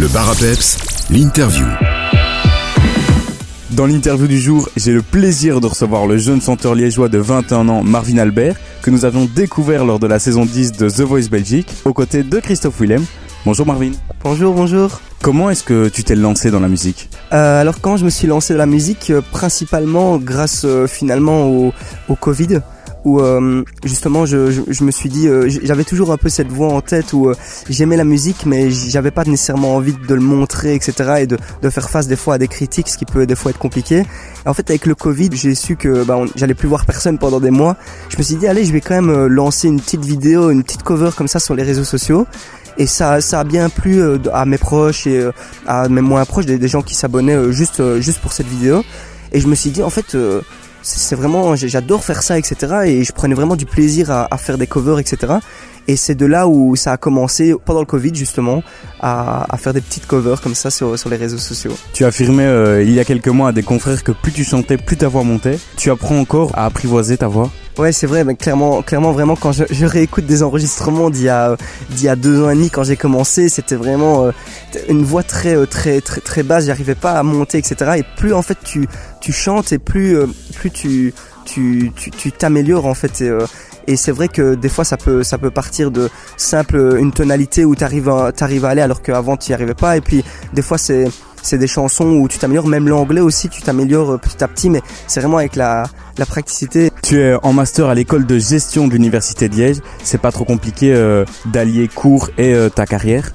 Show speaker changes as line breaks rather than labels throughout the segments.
Le bar à peps, l'interview.
Dans l'interview du jour, j'ai le plaisir de recevoir le jeune chanteur liégeois de 21 ans, Marvin Albert, que nous avions découvert lors de la saison 10 de The Voice Belgique, aux côtés de Christophe Willem. Bonjour Marvin.
Bonjour, bonjour.
Comment est-ce que tu t'es lancé dans la musique?
Euh, alors quand je me suis lancé dans la musique, euh, principalement grâce euh, finalement au, au Covid, où euh, justement je, je, je me suis dit, euh, j'avais toujours un peu cette voix en tête où euh, j'aimais la musique, mais j'avais pas nécessairement envie de le montrer, etc. et de, de faire face des fois à des critiques, ce qui peut des fois être compliqué. En fait avec le Covid, j'ai su que bah, j'allais plus voir personne pendant des mois. Je me suis dit allez, je vais quand même euh, lancer une petite vidéo, une petite cover comme ça sur les réseaux sociaux. Et ça, ça a bien plu euh, à mes proches et euh, à mes moins proches, des, des gens qui s'abonnaient juste, juste pour cette vidéo. Et je me suis dit, en fait, c'est vraiment, j'adore faire ça, etc. Et je prenais vraiment du plaisir à faire des covers, etc. Et c'est de là où ça a commencé, pendant le Covid justement, à, à faire des petites covers comme ça sur, sur les réseaux sociaux.
Tu affirmais euh, il y a quelques mois à des confrères que plus tu chantais, plus ta voix montait. Tu apprends encore à apprivoiser ta voix?
Ouais, c'est vrai, mais clairement, clairement, vraiment, quand je, je réécoute des enregistrements d'il y a, d'il y a deux ans et demi, quand j'ai commencé, c'était vraiment euh, une voix très, euh, très, très, très basse. J'arrivais pas à monter, etc. Et plus en fait tu, tu chantes et plus, euh, plus tu, tu, tu, tu t'améliores en fait. Et, euh, et c'est vrai que des fois ça peut, partir de simple une tonalité où t'arrives, à, t'arrives à aller alors qu'avant tu y arrivais pas. Et puis des fois c'est des chansons où tu t'améliores, même l'anglais aussi, tu t'améliores euh, petit à petit, mais c'est vraiment avec la, la praticité.
Tu es en master à l'école de gestion de l'université de Liège. C'est pas trop compliqué euh, d'allier cours et euh, ta carrière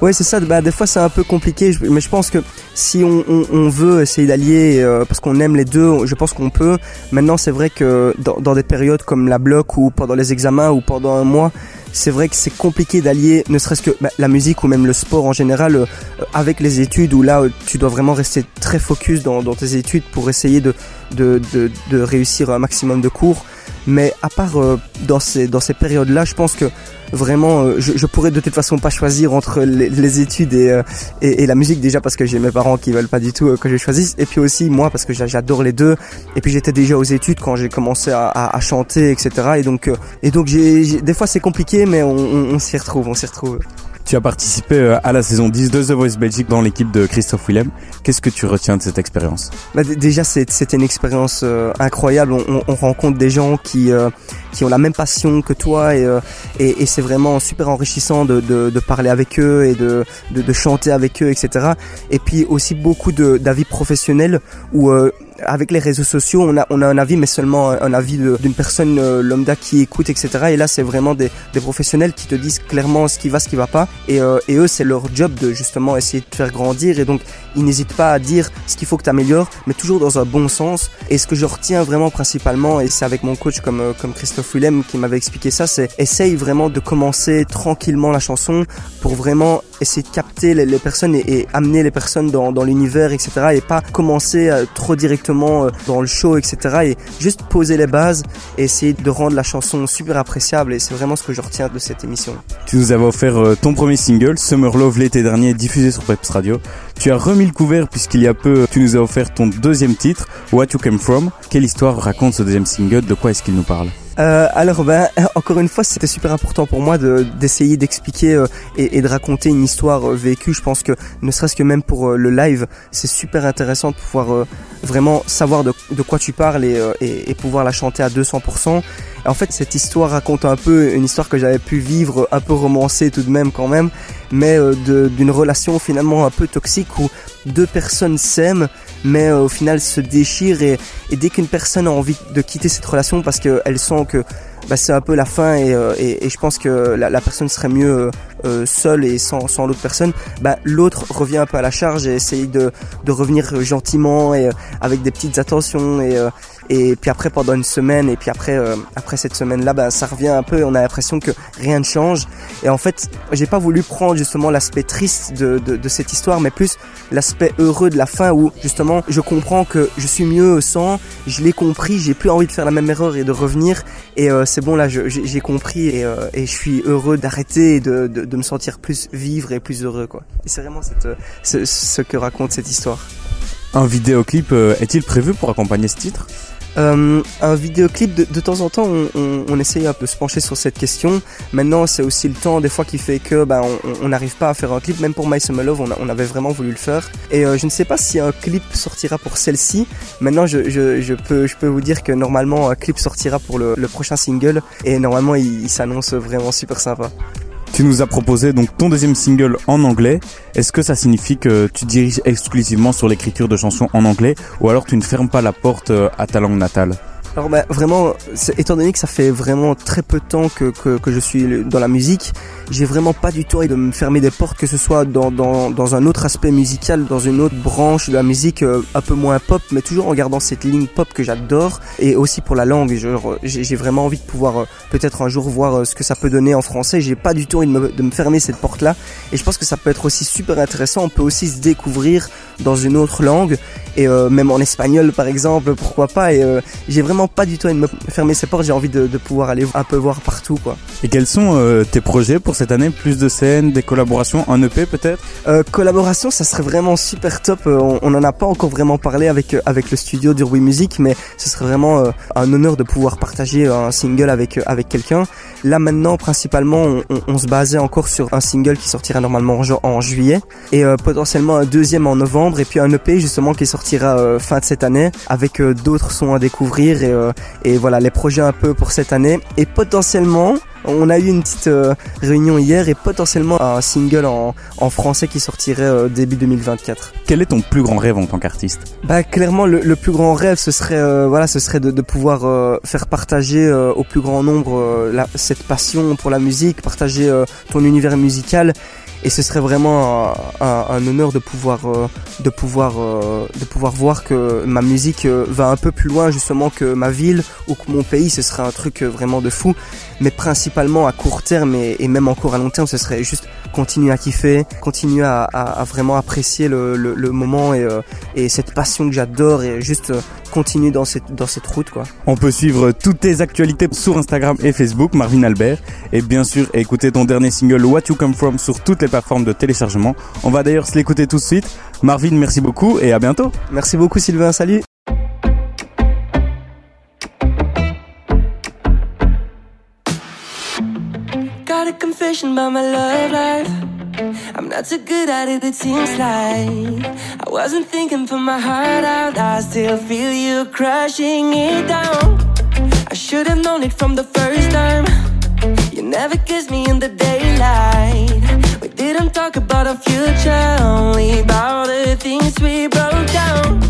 Ouais, c'est ça. Bah, des fois, c'est un peu compliqué, mais je pense que si on, veut essayer d'allier, euh, parce qu'on aime les deux, je pense qu'on peut. Maintenant, c'est vrai que dans, des périodes comme la bloc ou pendant les examens ou pendant un mois, c'est vrai que c'est compliqué d'allier, ne serait-ce que bah, la musique ou même le sport en général, euh, avec les études où là, euh, tu dois vraiment rester très focus dans, tes études pour essayer de, de, de, réussir un maximum de cours. Mais à part dans ces, dans ces périodes-là, je pense que vraiment, euh, je, pourrais de toute façon pas choisir entre les, études et, euh, et, et la musique déjà parce que j'ai mes parents qui veulent pas du tout euh, que je choisisse. Et puis aussi moi parce que j'a- j'adore les deux. Et puis j'étais déjà aux études quand j'ai commencé à, chanter etc et donc et donc j'ai des fois c'est compliqué mais on s'y retrouve on s'y retrouve
Tu as participé euh, à la saison 10 de The Voice Belgique dans l'équipe de Christophe Willem. Qu'est-ce que tu retiens de cette expérience
Bah, déjà, c'est- c'était une expérience euh, incroyable. On, on- on rencontre des gens qui euh, qui ont la même passion que toi et c'est vraiment super enrichissant de, parler avec eux et de, de de chanter avec eux, etc. Et puis aussi beaucoup d'avis professionnels où avec les réseaux sociaux, on a, on a un avis, mais seulement un avis d'une personne euh, lambda qui écoute, etc. Et là, c'est vraiment des, des professionnels qui te disent clairement ce qui va, ce qui va pas. Et, euh, et eux, c'est leur job de justement essayer de te faire grandir. Et donc, ils n'hésitent pas à dire ce qu'il faut que tu améliores, mais toujours dans un bon sens. Et ce que je retiens vraiment principalement, et c'est avec mon coach comme, euh, comme Christophe Willem qui m'avait expliqué ça, c'est essaye vraiment de commencer tranquillement la chanson pour vraiment essayer de capter les, personnes et, amener les personnes dans, dans l'univers, etc. Et pas commencer euh, trop directement euh, dans le show, etc. Et juste poser les bases et essayer de rendre la chanson super appréciable. Et c'est vraiment ce que je retiens de cette émission.
Tu nous avais offert ton premier single, Summer Love, l'été dernier, diffusé sur Peps Radio. Tu as remis le couvert puisqu'il y a peu, tu nous as offert ton deuxième titre, What You Came From. Quelle histoire raconte ce deuxième single? De quoi est-ce qu'il nous parle?
Euh, alors ben encore une fois c'était super important pour moi de d'essayer d'expliquer euh, et, de raconter une histoire euh, vécue. Je pense que ne serait-ce que même pour le live c'est super intéressant de pouvoir vraiment savoir de, quoi tu parles et, et, pouvoir la chanter à 200%. Et en fait cette histoire raconte un peu une histoire que j'avais pu vivre un peu romancée tout de même quand même, mais d'une relation finalement un peu toxique où deux personnes s'aiment mais euh, au final se déchirent et, et dès qu'une personne a envie de quitter cette relation parce qu'elle sent que bah, c'est un peu la fin et, euh, et, et je pense que la, la personne serait mieux euh, euh, seule et sans, sans l'autre personne, bah, l'autre revient un peu à la charge et essaye de, de revenir gentiment et avec des petites attentions et, et puis après pendant une semaine et puis après euh, après cette semaine là bah, ça revient un peu et on a l'impression que rien ne change. Et en fait j'ai pas voulu prendre justement l'aspect triste de, de, cette histoire mais plus l'aspect heureux de la fin où justement je comprends que je suis mieux sans je l'ai compris j'ai plus envie de faire la même erreur et de revenir. Et euh, c'est bon là j'ai compris et, euh, et je suis heureux d'arrêter et de, de, me sentir plus vivre et plus heureux quoi. Et c'est vraiment ce, ce que raconte cette histoire.
Un vidéoclip est-il prévu pour accompagner ce titre?
Euh, un vidéoclip, de, de, temps en temps, on, essaye un peu de se pencher sur cette question. Maintenant, c'est aussi le temps, des fois, qui fait que ben, on n'arrive pas à faire un clip. Même pour My Summer Love, on, avait vraiment voulu le faire. Et euh, je ne sais pas si un clip sortira pour celle-ci. Maintenant, je, je, peux, je peux vous dire que normalement, un clip sortira pour le, le prochain single. Et normalement, il, il s'annonce vraiment super sympa.
Tu nous as proposé donc ton deuxième single en anglais. Est-ce que ça signifie que tu diriges exclusivement sur l'écriture de chansons en anglais ou alors tu ne fermes pas la porte euh, à ta langue natale?
Alors bah, vraiment, étant donné que ça fait vraiment très peu de temps que, que, je suis dans la musique, j'ai vraiment pas du tout envie de me fermer des portes, que ce soit dans, dans, dans un autre aspect musical, dans une autre branche de la musique euh, un peu moins pop, mais toujours en gardant cette ligne pop que j'adore, et aussi pour la langue. J'ai vraiment envie de pouvoir euh, peut-être un jour voir euh, ce que ça peut donner en français. J'ai pas du tout envie de me, fermer cette porte-là, et je pense que ça peut être aussi super intéressant. On peut aussi se découvrir dans une autre langue, et même en espagnol par exemple, pourquoi pas. Et j'ai vraiment pas du tout envie de me fermer ces portes. J'ai envie de, de, pouvoir aller un peu voir partout, quoi.
Et quels sont euh, tes projets pour cette année? Plus de scènes, des collaborations, un EP peut-être?
Euh, Collaboration, ça serait vraiment super top. On, on en a pas encore vraiment parlé avec avec le studio d'Urbi Music, mais ce serait vraiment un honneur de pouvoir partager un single avec avec quelqu'un. Là maintenant, principalement, on, se basait encore sur un single qui sortira normalement en, juillet. Et potentiellement un deuxième en novembre. Et puis un EP justement qui sortira euh, fin de cette année avec euh, d'autres sons à découvrir. Euh, et voilà les projets un peu pour cette année. Et potentiellement on a eu une petite euh, réunion hier et potentiellement un single en, en français qui sortirait euh, début 2024.
Quel est ton plus grand rêve en tant qu'artiste?
Bah clairement le, le, plus grand rêve ce serait euh, voilà ce serait de, de pouvoir faire partager au plus grand nombre la, cette passion pour la musique, partager ton univers musical et ce serait vraiment un, honneur de pouvoir euh, de pouvoir euh, de pouvoir voir que ma musique euh, va un peu plus loin justement que ma ville ou que mon pays. Ce serait un truc vraiment de fou. Mais principalement à court terme et, même encore à long terme ce serait juste continuer à kiffer continuer à, vraiment apprécier le moment et, et cette passion que j'adore et juste continuer dans cette, dans cette route. Quoi.
On peut suivre toutes tes actualités sur Instagram et Facebook, Marvin Albert, et bien sûr écouter ton dernier single What You Come From sur toutes les plateformes de téléchargement. On va d'ailleurs se l'écouter tout de suite. Marvin, merci beaucoup et à bientôt.
Merci beaucoup Sylvain, salut.
Got a confession about my love life. I'm not so good at it, it seems like. I wasn't thinking for my heart out. I still feel you crushing it down. I should have known it from the first time. You never kissed me in the daylight. We didn't talk about our future, only about the things we broke down.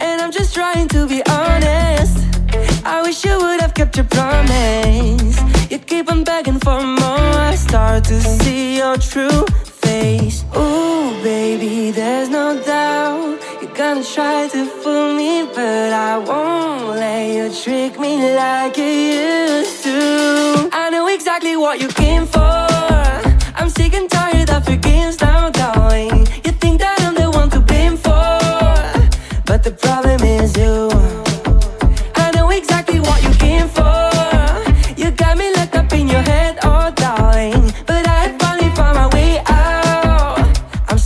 And I'm just trying to be honest. I wish you would have kept your promise. You keep on begging for more. Start to see your true face. Ooh, baby, there's no doubt. You're gonna try to fool me, but I won't let you trick me like you used to. I know exactly what you came for. I'm sick and tired of your games now, darling. You think that I'm the one to blame for, but the problem is you. I know exactly what you came for.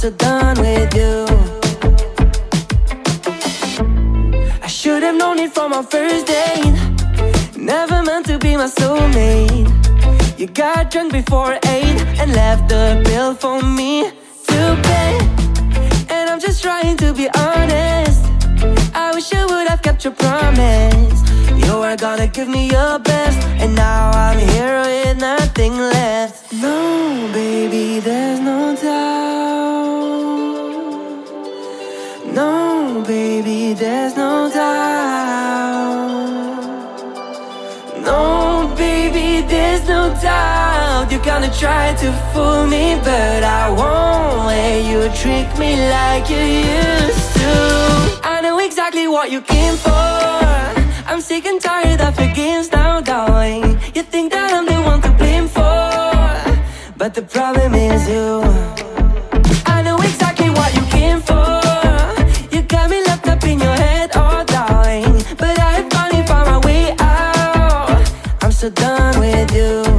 So done with you. I should have known it from our first date. Never meant to be my soulmate. You got drunk before eight and left the bill for me to pay. And I'm just trying to be honest. I wish you would have kept your promise. You were gonna give me your best, and now I'm here with nothing left. No, baby, there's no doubt. Baby, there's no doubt. No, baby, there's no doubt. You're gonna try to fool me, but I won't let you trick me like you used to. I know exactly what you came for. I'm sick and tired of your games now, darling. You think that I'm the one to blame for, but the problem is you. so done with you.